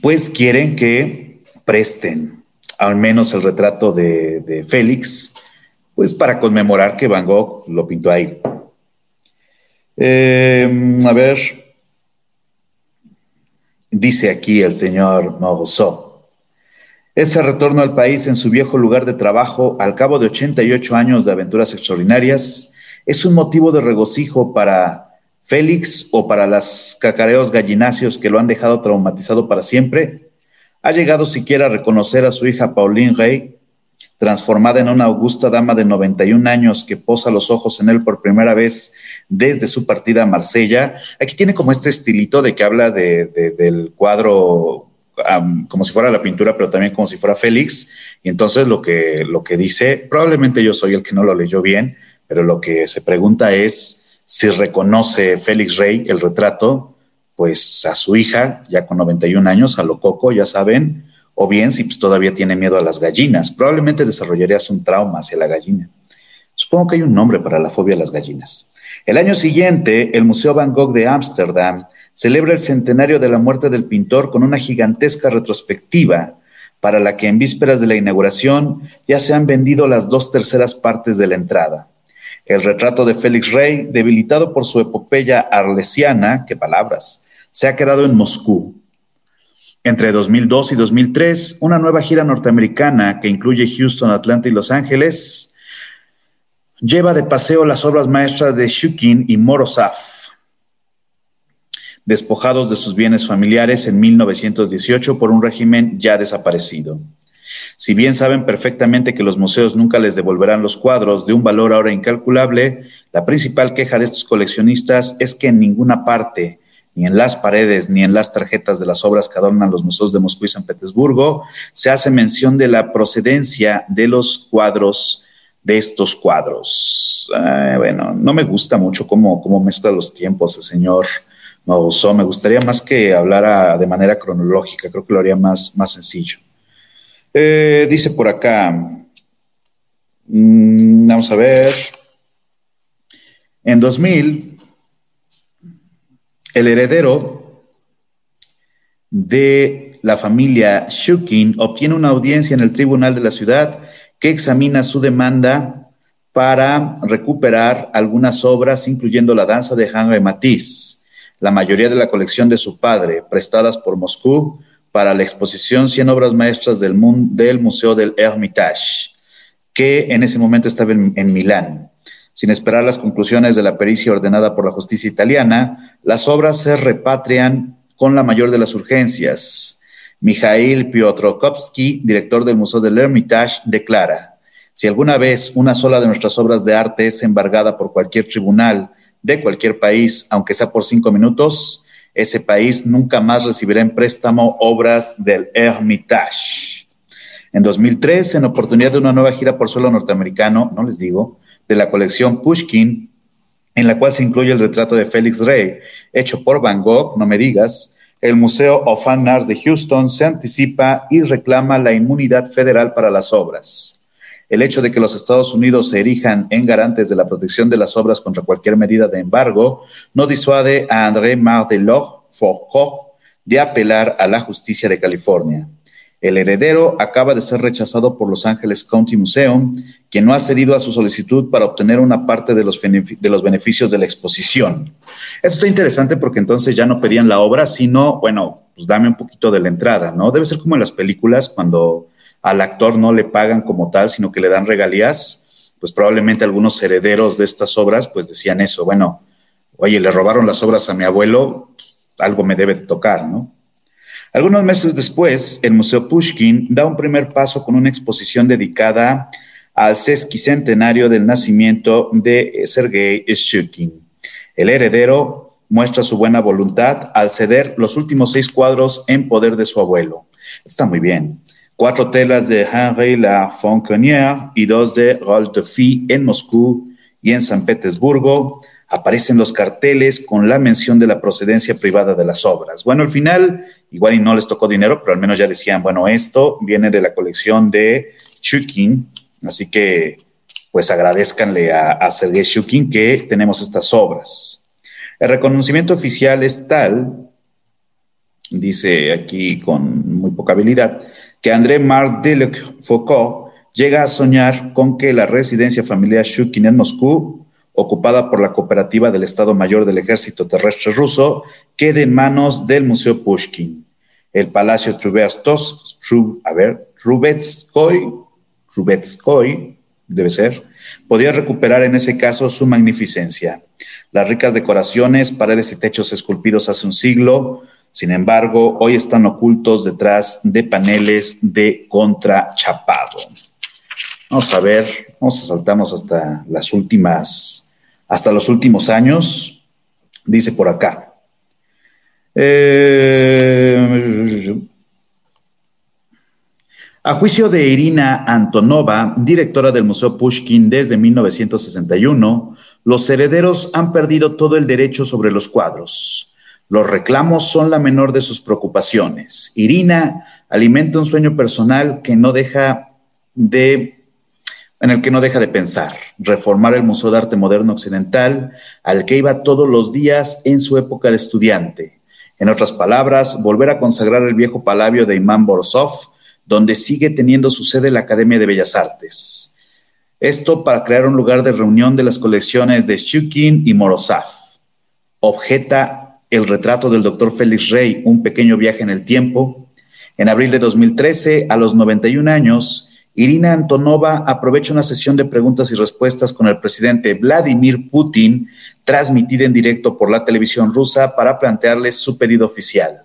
pues quieren que presten al menos el retrato de, Félix, pues para conmemorar que Van Gogh lo pintó ahí. Em, a ver, dice aquí el señor Moreau. Ese retorno al país en su viejo lugar de trabajo al cabo de 88 años de aventuras extraordinarias es un motivo de regocijo para Félix o para las cacareos gallinacios que lo han dejado traumatizado para siempre. ¿Ha llegado siquiera a reconocer a su hija Pauline Rey transformada en una augusta dama de 91 años que posa los ojos en él por primera vez desde su partida a Marsella. Aquí tiene como este estilito de que habla del cuadro como si fuera la pintura, pero también como si fuera Félix. Y entonces lo que, lo que dice, probablemente yo soy el que no lo leyó bien, pero lo que se pregunta es si reconoce Félix Rey el retrato, pues a su hija, ya con 91 años, a lo coco, ya saben, o bien si pues, todavía tiene miedo a las gallinas. Probablemente desarrollarías un trauma hacia la gallina. Supongo que hay un nombre para la fobia a las gallinas. El año siguiente, el Museo Van Gogh de Ámsterdam celebra el centenario de la muerte del pintor con una gigantesca retrospectiva para la que en vísperas de la inauguración ya se han vendido las dos terceras partes de la entrada. El retrato de Félix Rey, debilitado por su epopeya arlesiana, qué palabras, se ha quedado en Moscú, entre 2002 y 2003, una nueva gira norteamericana que incluye Houston, Atlanta y Los Ángeles lleva de paseo las obras maestras de Shukin y Morozov, despojados de sus bienes familiares en 1918 por un régimen ya desaparecido. Si bien saben perfectamente que los museos nunca les devolverán los cuadros de un valor ahora incalculable, la principal queja de estos coleccionistas es que en ninguna parte ni en las paredes, ni en las tarjetas de las obras que adornan los museos de Moscú y San Petersburgo, se hace mención de la procedencia de los cuadros, de estos cuadros. bueno, no me gusta mucho cómo, cómo mezcla los tiempos el señor Mauso. Me gustaría más que hablara de manera cronológica, creo que lo haría más, más sencillo. Eh, dice por acá, mm, vamos a ver, en 2000 el heredero de la familia Shukin obtiene una audiencia en el tribunal de la ciudad que examina su demanda para recuperar algunas obras, incluyendo la danza de Henri Matisse, la mayoría de la colección de su padre, prestadas por Moscú para la exposición 100 obras maestras del, del Museo del Hermitage, que en ese momento estaba en Milán. Sin esperar las conclusiones de la pericia ordenada por la justicia italiana, las obras se repatrian con la mayor de las urgencias. Mikhail Piotrkovsky, director del Museo del Hermitage, declara, si alguna vez una sola de nuestras obras de arte es embargada por cualquier tribunal de cualquier país, aunque sea por cinco minutos, ese país nunca más recibirá en préstamo obras del Hermitage. En 2003, en oportunidad de una nueva gira por suelo norteamericano, no les digo, de la colección Pushkin, en la cual se incluye el retrato de Félix Rey, hecho por Van Gogh, no me digas, el Museo of Fine Arts de Houston se anticipa y reclama la inmunidad federal para las obras. El hecho de que los Estados Unidos se erijan en garantes de la protección de las obras contra cualquier medida de embargo no disuade a André Mardelot Foucault de apelar a la justicia de California. El heredero acaba de ser rechazado por Los Ángeles County Museum, quien no ha cedido a su solicitud para obtener una parte de los, de los beneficios de la exposición. Esto está interesante porque entonces ya no pedían la obra, sino, bueno, pues dame un poquito de la entrada, ¿no? Debe ser como en las películas cuando al actor no le pagan como tal, sino que le dan regalías, pues probablemente algunos herederos de estas obras pues decían eso, bueno, oye, le robaron las obras a mi abuelo, algo me debe de tocar, ¿no? Algunos meses después, el Museo Pushkin da un primer paso con una exposición dedicada al sesquicentenario del nacimiento de Sergei Shukin. El heredero muestra su buena voluntad al ceder los últimos seis cuadros en poder de su abuelo. Está muy bien. Cuatro telas de Henri La Fonquenière y dos de Rolf de en Moscú y en San Petersburgo aparecen los carteles con la mención de la procedencia privada de las obras. Bueno, al final, igual y no les tocó dinero, pero al menos ya decían, bueno, esto viene de la colección de Shukin, así que pues agradezcanle a, a Sergei Shukin que tenemos estas obras. El reconocimiento oficial es tal, dice aquí con muy poca habilidad, que André Marc Delec Foucault llega a soñar con que la residencia familiar Shukin en Moscú ocupada por la cooperativa del Estado Mayor del Ejército Terrestre Ruso, quede en manos del Museo Pushkin. El Palacio a ver, Rubetskoy, Rubetskoy, debe ser, podía recuperar en ese caso su magnificencia. Las ricas decoraciones, paredes y techos esculpidos hace un siglo, sin embargo, hoy están ocultos detrás de paneles de contrachapado. Vamos a ver, vamos a saltarnos hasta las últimas hasta los últimos años, dice por acá. Eh, a juicio de Irina Antonova, directora del Museo Pushkin desde 1961, los herederos han perdido todo el derecho sobre los cuadros. Los reclamos son la menor de sus preocupaciones. Irina alimenta un sueño personal que no deja de en el que no deja de pensar, reformar el Museo de Arte Moderno Occidental, al que iba todos los días en su época de estudiante. En otras palabras, volver a consagrar el viejo palabio de Imán Borisov, donde sigue teniendo su sede la Academia de Bellas Artes. Esto para crear un lugar de reunión de las colecciones de Shukin y Morozov. Objeta el retrato del doctor Félix Rey, un pequeño viaje en el tiempo. En abril de 2013, a los 91 años, Irina Antonova aprovecha una sesión de preguntas y respuestas con el presidente Vladimir Putin, transmitida en directo por la televisión rusa para plantearle su pedido oficial.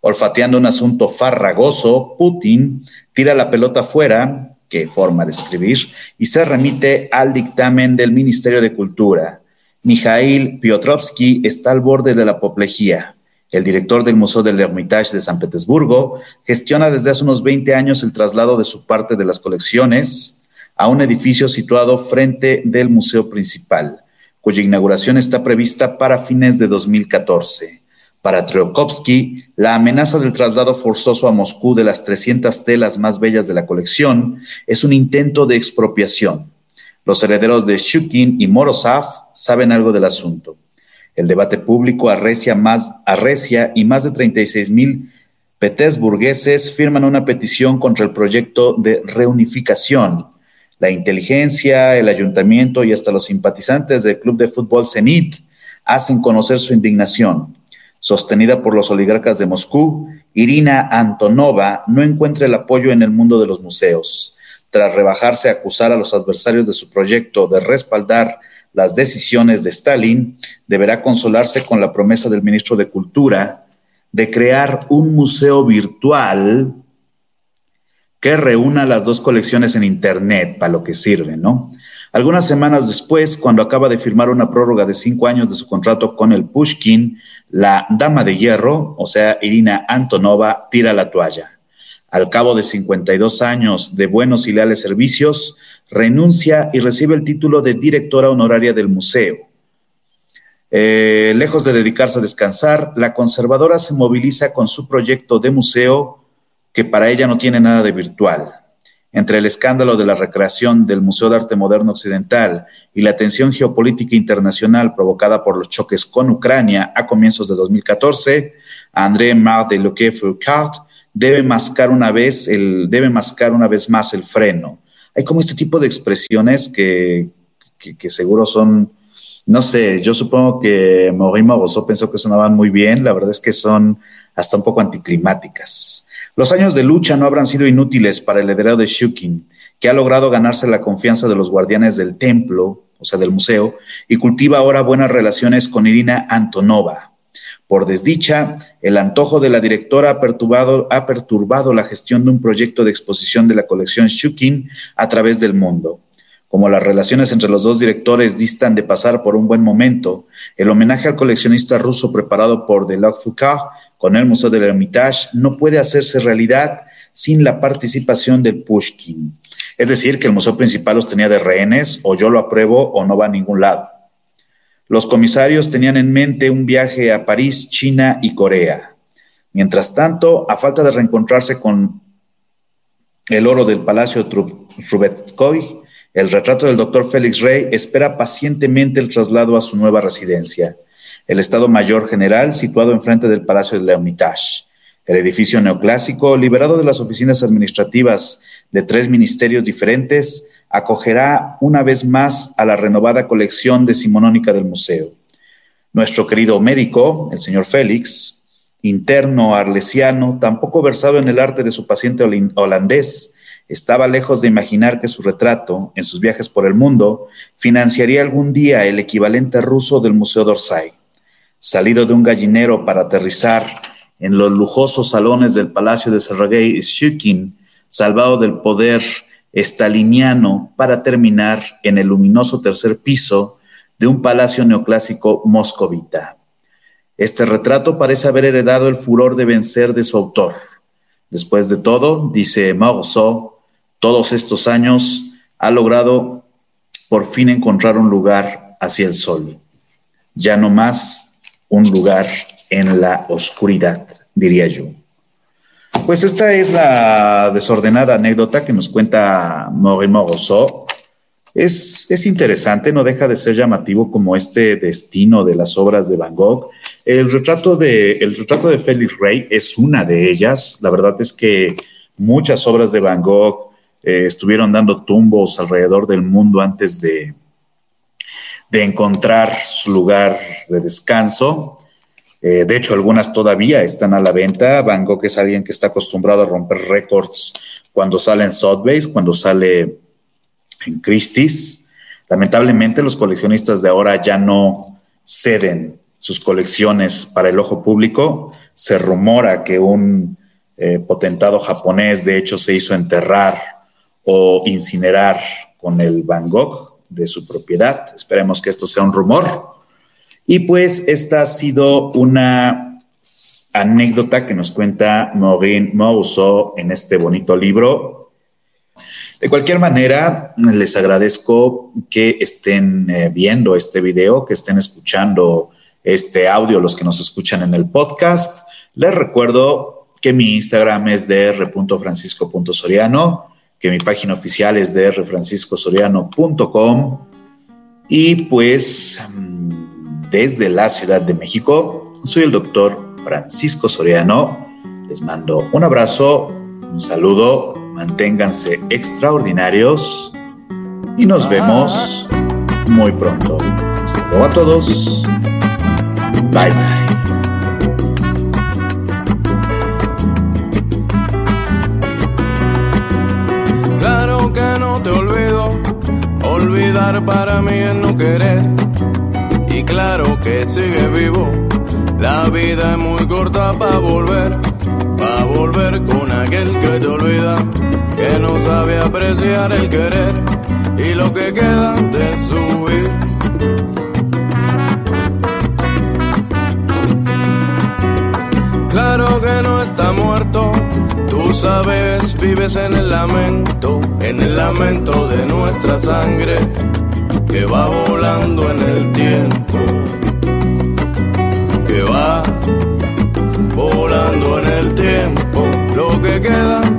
Olfateando un asunto farragoso, Putin tira la pelota fuera, qué forma de escribir, y se remite al dictamen del Ministerio de Cultura. Mikhail Piotrowski está al borde de la apoplejía. El director del Museo del Hermitage de San Petersburgo gestiona desde hace unos 20 años el traslado de su parte de las colecciones a un edificio situado frente del museo principal, cuya inauguración está prevista para fines de 2014. Para Triokovsky, la amenaza del traslado forzoso a Moscú de las 300 telas más bellas de la colección es un intento de expropiación. Los herederos de Shukin y Morozov saben algo del asunto. El debate público arrecia, más, arrecia y más de 36 mil petersburgueses firman una petición contra el proyecto de reunificación. La inteligencia, el ayuntamiento y hasta los simpatizantes del club de fútbol Zenit hacen conocer su indignación. Sostenida por los oligarcas de Moscú, Irina Antonova no encuentra el apoyo en el mundo de los museos. Tras rebajarse a acusar a los adversarios de su proyecto de respaldar las decisiones de Stalin, deberá consolarse con la promesa del ministro de Cultura de crear un museo virtual que reúna las dos colecciones en Internet, para lo que sirve, ¿no? Algunas semanas después, cuando acaba de firmar una prórroga de cinco años de su contrato con el Pushkin, la dama de hierro, o sea, Irina Antonova, tira la toalla. Al cabo de 52 años de buenos y leales servicios, renuncia y recibe el título de directora honoraria del museo. Eh, lejos de dedicarse a descansar, la conservadora se moviliza con su proyecto de museo que para ella no tiene nada de virtual. Entre el escándalo de la recreación del Museo de Arte Moderno Occidental y la tensión geopolítica internacional provocada por los choques con Ucrania a comienzos de 2014, André Mar de Luque Foucault debe mascar una vez el, debe mascar una vez más el freno. Hay como este tipo de expresiones que, que, seguro son, no sé, yo supongo que Maurice Moroso pensó que sonaban muy bien, la verdad es que son hasta un poco anticlimáticas. Los años de lucha no habrán sido inútiles para el heredero de Shukin, que ha logrado ganarse la confianza de los guardianes del templo, o sea, del museo, y cultiva ahora buenas relaciones con Irina Antonova. Por desdicha, el antojo de la directora ha perturbado, ha perturbado la gestión de un proyecto de exposición de la colección Shukin a través del mundo. Como las relaciones entre los dos directores distan de pasar por un buen momento, el homenaje al coleccionista ruso preparado por Deloc Foucault con el Museo del Hermitage no puede hacerse realidad sin la participación del Pushkin. Es decir, que el museo principal los tenía de rehenes, o yo lo apruebo o no va a ningún lado. Los comisarios tenían en mente un viaje a París, China y Corea. Mientras tanto, a falta de reencontrarse con el oro del Palacio Trubetskoy, el retrato del doctor Félix Rey espera pacientemente el traslado a su nueva residencia, el Estado Mayor General situado enfrente del Palacio de L'Hermitage. El edificio neoclásico, liberado de las oficinas administrativas de tres ministerios diferentes, acogerá una vez más a la renovada colección decimonónica del museo. Nuestro querido médico, el señor Félix, interno arlesiano, tampoco versado en el arte de su paciente holandés, estaba lejos de imaginar que su retrato, en sus viajes por el mundo, financiaría algún día el equivalente ruso del Museo d'Orsay. Salido de un gallinero para aterrizar en los lujosos salones del Palacio de Sergei Shukin, salvado del poder estaliniano para terminar en el luminoso tercer piso de un palacio neoclásico moscovita. Este retrato parece haber heredado el furor de vencer de su autor. Después de todo, dice Marceau, todos estos años ha logrado por fin encontrar un lugar hacia el sol. Ya no más un lugar en la oscuridad, diría yo. Pues esta es la desordenada anécdota que nos cuenta Maurice Rousseau. Es, es, interesante, no deja de ser llamativo como este destino de las obras de Van Gogh. El retrato de, el retrato de Félix Rey es una de ellas. La verdad es que muchas obras de Van Gogh eh, estuvieron dando tumbos alrededor del mundo antes de, de encontrar su lugar de descanso. Eh, de hecho, algunas todavía están a la venta. Van Gogh es alguien que está acostumbrado a romper récords cuando sale en Sotheby's, cuando sale en Christie's. Lamentablemente, los coleccionistas de ahora ya no ceden sus colecciones para el ojo público. Se rumora que un eh, potentado japonés, de hecho, se hizo enterrar o incinerar con el Van Gogh de su propiedad. Esperemos que esto sea un rumor. Y pues esta ha sido una anécdota que nos cuenta Maureen Mousso en este bonito libro. De cualquier manera, les agradezco que estén eh, viendo este video, que estén escuchando este audio, los que nos escuchan en el podcast. Les recuerdo que mi Instagram es dr.francisco.soriano que mi página oficial es drfranciscosoriano.com y pues desde la Ciudad de México soy el doctor Francisco Soriano. Les mando un abrazo, un saludo, manténganse extraordinarios y nos vemos muy pronto. Hasta luego a todos. Bye bye. para mí es no querer claro que sigue vivo. La vida es muy corta para volver, para volver con aquel que te olvida, que no sabe apreciar el querer y lo que queda de su. Claro que no está muerto, tú sabes, vives en el lamento, en el lamento de nuestra sangre que va volando en el tiempo, que va volando en el tiempo, lo que queda